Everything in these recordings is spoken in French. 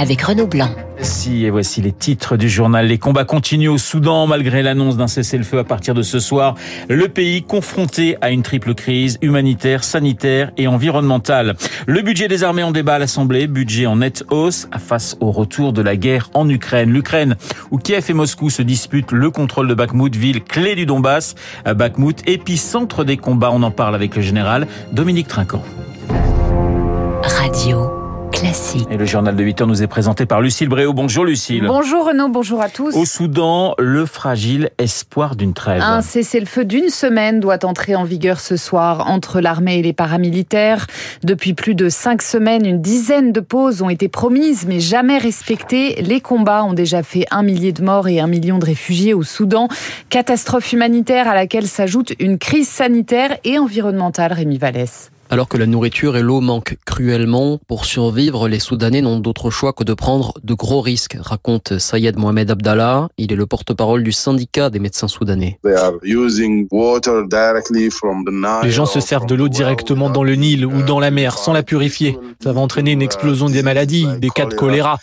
avec Renaud Blanc. Si, et voici les titres du journal. Les combats continuent au Soudan malgré l'annonce d'un cessez-le-feu à partir de ce soir. Le pays confronté à une triple crise humanitaire, sanitaire et environnementale. Le budget des armées en débat à l'Assemblée, budget en nette hausse face au retour de la guerre en Ukraine. L'Ukraine, où Kiev et Moscou se disputent le contrôle de Bakhmut, ville clé du Donbass. Bakhmut, épicentre des combats. On en parle avec le général Dominique Trinquant. Classique. Et le journal de 8 heures nous est présenté par Lucille Bréau. Bonjour Lucille. Bonjour Renaud, bonjour à tous. Au Soudan, le fragile espoir d'une trêve. Un cessez-le-feu d'une semaine doit entrer en vigueur ce soir entre l'armée et les paramilitaires. Depuis plus de cinq semaines, une dizaine de pauses ont été promises mais jamais respectées. Les combats ont déjà fait un millier de morts et un million de réfugiés au Soudan. Catastrophe humanitaire à laquelle s'ajoute une crise sanitaire et environnementale, Rémi Vallès. Alors que la nourriture et l'eau manquent cruellement, pour survivre, les Soudanais n'ont d'autre choix que de prendre de gros risques, raconte Sayed Mohamed Abdallah. Il est le porte-parole du syndicat des médecins soudanais. Les gens se servent de l'eau directement dans le Nil ou dans la mer sans la purifier. Ça va entraîner une explosion des maladies, des cas de choléra.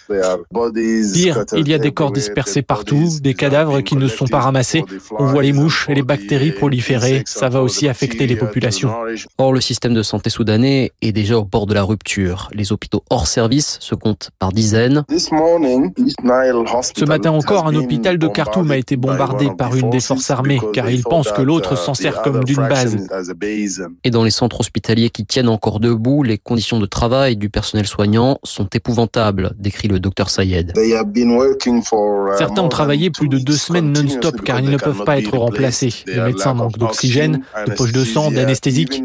Pire, il y a des corps dispersés partout, des cadavres qui ne sont pas ramassés. On voit les mouches et les bactéries proliférer. Ça va aussi affecter les populations. Or, le système de santé soudanais est déjà au bord de la rupture. Les hôpitaux hors service se comptent par dizaines. Ce matin encore, un hôpital de Khartoum a été bombardé par une des forces armées, car ils pensent que l'autre s'en sert comme d'une base. Et dans les centres hospitaliers qui tiennent encore debout, les conditions de travail du personnel soignant sont épouvantables, décrit le docteur Sayed. Certains ont travaillé plus de deux semaines non-stop car ils ne peuvent pas être remplacés. Les médecins manquent d'oxygène, de poches de sang, d'anesthésiques.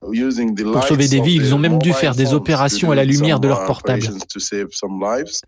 Pour sauver des vies, ils ont même dû faire des opérations à la lumière de leur portable.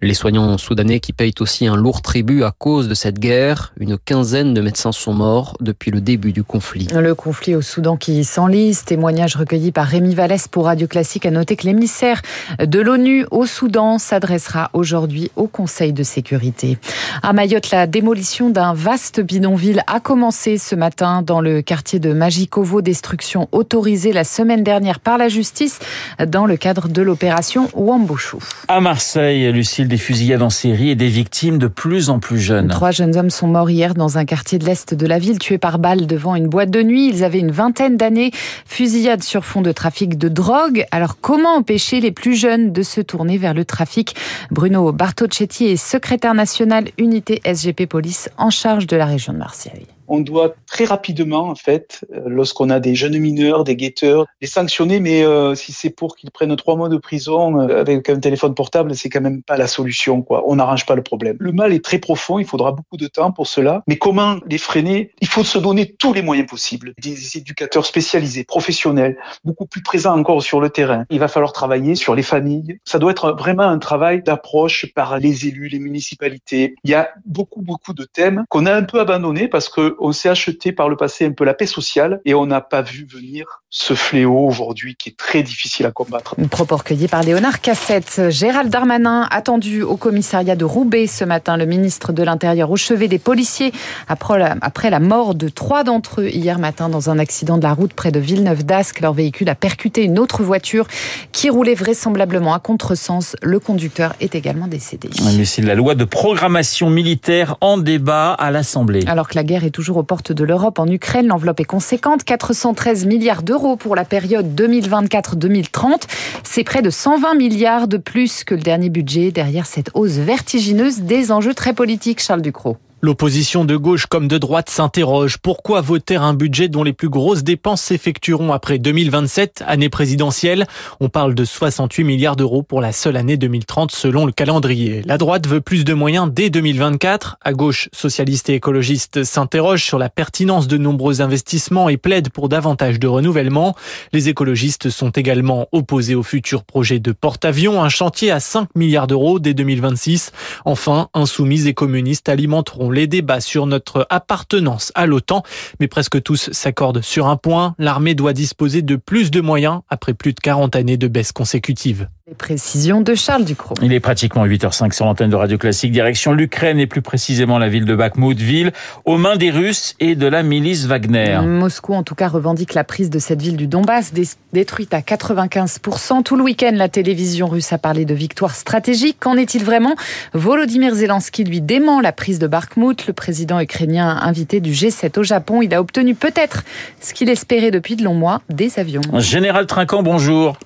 Les soignants soudanais qui payent aussi un lourd tribut à cause de cette guerre. Une quinzaine de médecins sont morts depuis le début du conflit. Le conflit au Soudan qui s'enlise, témoignage recueilli par Rémi Vallès pour Radio Classique a noté que l'émissaire de l'ONU au Soudan s'adressera aujourd'hui au Conseil de sécurité. À Mayotte, la démolition d'un vaste bidonville a commencé ce matin dans le quartier de Majikovo, destruction autorisée la semaine dernière par la justice dans le cadre de l'opération Wambouchou. À Marseille, Lucille, des fusillades en série et des victimes de plus en plus jeunes. Trois jeunes hommes sont morts hier dans un quartier de l'Est de la ville, tués par balle devant une boîte de nuit. Ils avaient une vingtaine d'années. Fusillade sur fond de trafic de drogue. Alors comment empêcher les plus jeunes de se tourner vers le trafic? Bruno Bartocchetti est secrétaire national unité SGP Police en charge de la région de Marseille on doit très rapidement, en fait, euh, lorsqu'on a des jeunes mineurs, des guetteurs, les sanctionner. Mais euh, si c'est pour qu'ils prennent trois mois de prison euh, avec un téléphone portable, c'est quand même pas la solution. Quoi. On n'arrange pas le problème. Le mal est très profond. Il faudra beaucoup de temps pour cela. Mais comment les freiner? Il faut se donner tous les moyens possibles. Des éducateurs spécialisés, professionnels, beaucoup plus présents encore sur le terrain. Il va falloir travailler sur les familles. Ça doit être vraiment un travail d'approche par les élus, les municipalités. Il y a beaucoup, beaucoup de thèmes qu'on a un peu abandonnés parce que on s'est acheté par le passé un peu la paix sociale et on n'a pas vu venir ce fléau aujourd'hui qui est très difficile à combattre. Une propos recueilli par Léonard Cassette. Gérald Darmanin attendu au commissariat de Roubaix ce matin. Le ministre de l'Intérieur au chevet des policiers après la mort de trois d'entre eux hier matin dans un accident de la route près de Villeneuve-d'Ascq. Leur véhicule a percuté une autre voiture qui roulait vraisemblablement à contresens. Le conducteur est également décédé. c'est la loi de programmation militaire en débat à l'Assemblée. Alors que la guerre est toujours aux portes de l'Europe en Ukraine. L'enveloppe est conséquente, 413 milliards d'euros pour la période 2024-2030. C'est près de 120 milliards de plus que le dernier budget. Derrière cette hausse vertigineuse, des enjeux très politiques, Charles Ducrot. L'opposition de gauche comme de droite s'interroge. Pourquoi voter un budget dont les plus grosses dépenses s'effectueront après 2027, année présidentielle? On parle de 68 milliards d'euros pour la seule année 2030 selon le calendrier. La droite veut plus de moyens dès 2024. À gauche, socialistes et écologistes s'interrogent sur la pertinence de nombreux investissements et plaident pour davantage de renouvellement. Les écologistes sont également opposés au futur projet de porte-avions, un chantier à 5 milliards d'euros dès 2026. Enfin, insoumis et communistes alimenteront les débats sur notre appartenance à l'OTAN, mais presque tous s'accordent sur un point, l'armée doit disposer de plus de moyens après plus de 40 années de baisse consécutive. Les précisions de Charles Ducrot. Il est pratiquement 8h05 sur l'antenne de Radio Classique, direction l'Ukraine et plus précisément la ville de Bakhmut, ville aux mains des Russes et de la milice Wagner. Moscou en tout cas revendique la prise de cette ville du Donbass, détruite à 95%. Tout le week-end, la télévision russe a parlé de victoire stratégique. Qu'en est-il vraiment? Volodymyr Zelensky lui dément la prise de Bakhmut. Le président ukrainien invité du G7 au Japon, il a obtenu peut-être ce qu'il espérait depuis de longs mois, des avions. Général Trinquant, bonjour.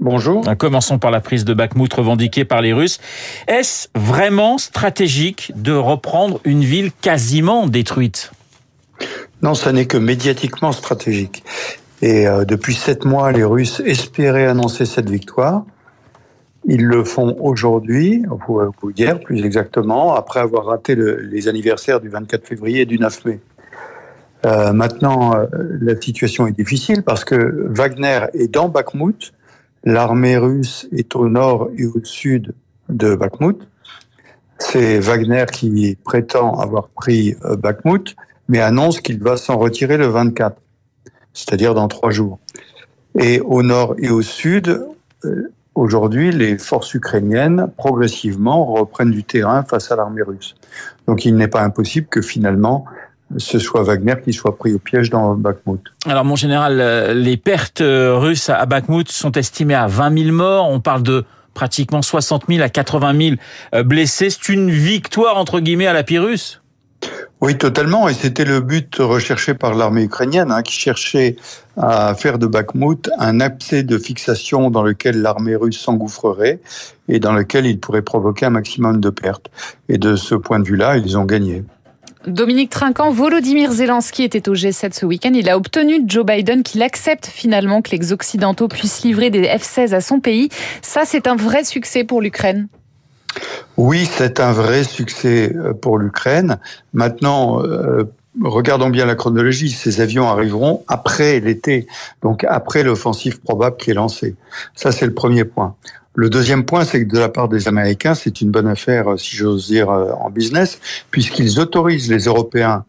Bonjour. Commençons par la prise de Bakhmut revendiquée par les Russes. Est-ce vraiment stratégique de reprendre une ville quasiment détruite? Non, ça n'est que médiatiquement stratégique. Et euh, depuis sept mois, les Russes espéraient annoncer cette victoire. Ils le font aujourd'hui, ou hier plus exactement, après avoir raté le, les anniversaires du 24 février et du 9 mai. Euh, maintenant, euh, la situation est difficile parce que Wagner est dans Bakhmut, L'armée russe est au nord et au sud de Bakhmut. C'est Wagner qui prétend avoir pris euh, Bakhmut, mais annonce qu'il va s'en retirer le 24, c'est-à-dire dans trois jours. Et au nord et au sud, euh, aujourd'hui, les forces ukrainiennes, progressivement, reprennent du terrain face à l'armée russe. Donc il n'est pas impossible que finalement, ce soit Wagner qui soit pris au piège dans Bakhmut. Alors mon général, euh, les pertes euh, russes à Bakhmut sont estimées à 20 000 morts. On parle de pratiquement 60 000 à 80 000 euh, blessés. C'est une victoire entre guillemets à la Pyrrhus? Oui, totalement. Et c'était le but recherché par l'armée ukrainienne, hein, qui cherchait à faire de Bakhmut un abcès de fixation dans lequel l'armée russe s'engouffrerait et dans lequel il pourrait provoquer un maximum de pertes. Et de ce point de vue-là, ils ont gagné. Dominique Trinquant, Volodymyr Zelensky était au G7 ce week-end. Il a obtenu de Joe Biden qu'il accepte finalement que les Occidentaux puissent livrer des F-16 à son pays. Ça, c'est un vrai succès pour l'Ukraine. Oui, c'est un vrai succès euh, pour l'Ukraine. Maintenant, euh, regardons bien la chronologie. Ces avions arriveront après l'été, donc après l'offensive probable qui est lancée. Ça, c'est le premier point. Le deuxième point, c'est que de la part des Américains, c'est une bonne affaire, si j'ose dire, euh, en business, puisqu'ils autorisent les Européens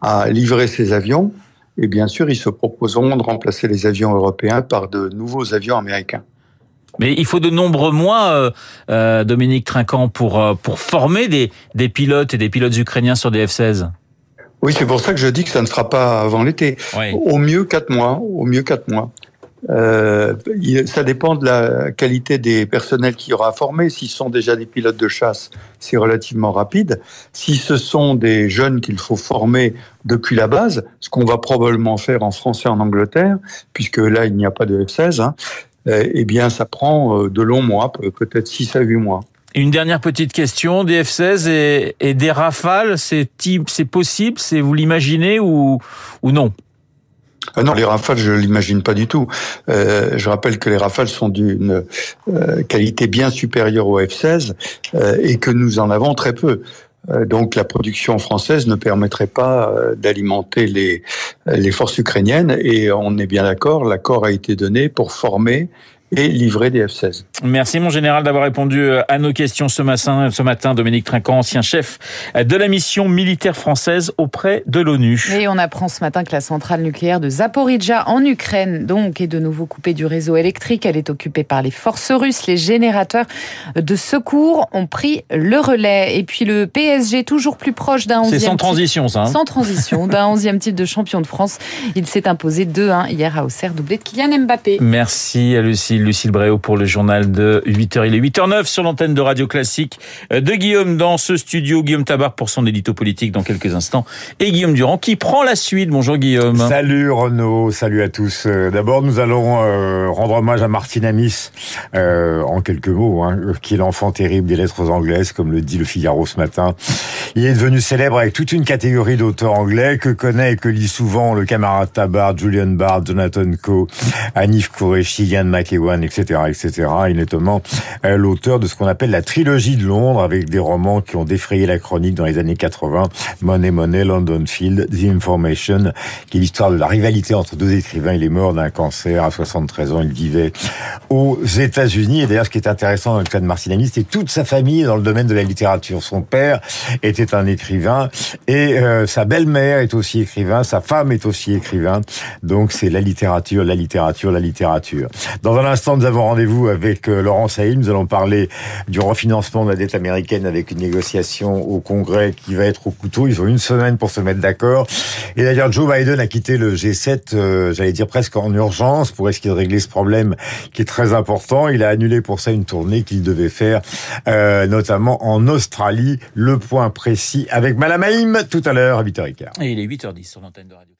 à livrer ces avions. Et bien sûr, ils se proposeront de remplacer les avions européens par de nouveaux avions américains. Mais il faut de nombreux mois, euh, euh, Dominique Trinquant, pour, pour former des, des pilotes et des pilotes ukrainiens sur des F-16. Oui, c'est pour ça que je dis que ça ne sera pas avant l'été. Au mieux quatre mois. Au mieux quatre mois. Euh, ça dépend de la qualité des personnels qui aura formé. S'ils sont déjà des pilotes de chasse, c'est relativement rapide. Si ce sont des jeunes qu'il faut former depuis la base, ce qu'on va probablement faire en France et en Angleterre, puisque là il n'y a pas de F-16, hein, euh, eh bien ça prend euh, de longs mois, peut-être 6 à 8 mois. Une dernière petite question, des F-16 et, des Rafales, c'est possible, c'est vous l'imaginez ou, non? Ah non, les Rafales, je l'imagine pas du tout. Euh, je rappelle que les Rafales sont d'une euh, qualité bien supérieure aux F-16 euh, et que nous en avons très peu. Euh, donc la production française ne permettrait pas euh, d'alimenter les forces ukrainiennes et on est bien d'accord, l'accord a été donné pour former et livrer des F-16. Merci mon général d'avoir répondu euh, à nos questions ce matin, ce matin Dominique Trinquant, ancien chef de la mission militaire française auprès de l'ONU. Et on apprend ce matin que la centrale nucléaire de Zaporizhia en Ukraine donc est de nouveau coupée du réseau électrique. Elle est occupée par les forces russes. Les générateurs de secours ont pris le relais. Et puis le PSG toujours plus proche d'un 11e C'est sans transition ça. Hein sans transition d'un 11e titre de champion de France. Il s'est imposé 2-1 hier à Auxerre, doublé de Kylian Mbappé. Merci à Lucie. Lucille Bréau pour le journal de 8h. Il est 8h09 sur l'antenne de Radio Classique de Guillaume dans ce studio. Guillaume Tabar pour son édito politique dans quelques instants. Et Guillaume Durand qui prend la suite. Bonjour Guillaume. Salut Renaud, salut à tous. Euh, d'abord, nous allons euh, rendre hommage à Martin Amis euh, en quelques mots, hein, qui est l'enfant terrible des lettres anglaises, comme le dit le Figaro ce matin. Il est devenu célèbre avec toute une catégorie d'auteurs anglais que connaît et que lit souvent le camarade Tabar, Julian Bard, Jonathan Coe, Anif Qureshi, Ian McEwan, etc., etc. Il est notamment euh, l'auteur de ce qu'on appelle la trilogie de Londres, avec des romans qui ont défrayé la chronique dans les années 80, Money Money, London Field, The Information, qui est l'histoire de la rivalité entre deux écrivains. Il est mort d'un cancer à 73 ans. Il vivait aux États-Unis. Et d'ailleurs, ce qui est intéressant dans le cas de Martin Amis, c'est toute sa famille dans le domaine de la littérature. Son père était un écrivain et euh, sa belle-mère est aussi écrivain, sa femme est aussi écrivain. Donc c'est la littérature, la littérature, la littérature. Dans un l'instant, nous avons rendez-vous avec euh, Laurent Saïd. Nous allons parler du refinancement de la dette américaine avec une négociation au Congrès qui va être au couteau. Ils ont une semaine pour se mettre d'accord. Et d'ailleurs, Joe Biden a quitté le G7, euh, j'allais dire presque en urgence, pour essayer de régler ce problème qui est très important. Il a annulé pour ça une tournée qu'il devait faire, euh, notamment en Australie. Le point précis avec Malamaïm tout à l'heure à 8h15. Et il est 8h10 sur l'antenne de Radio.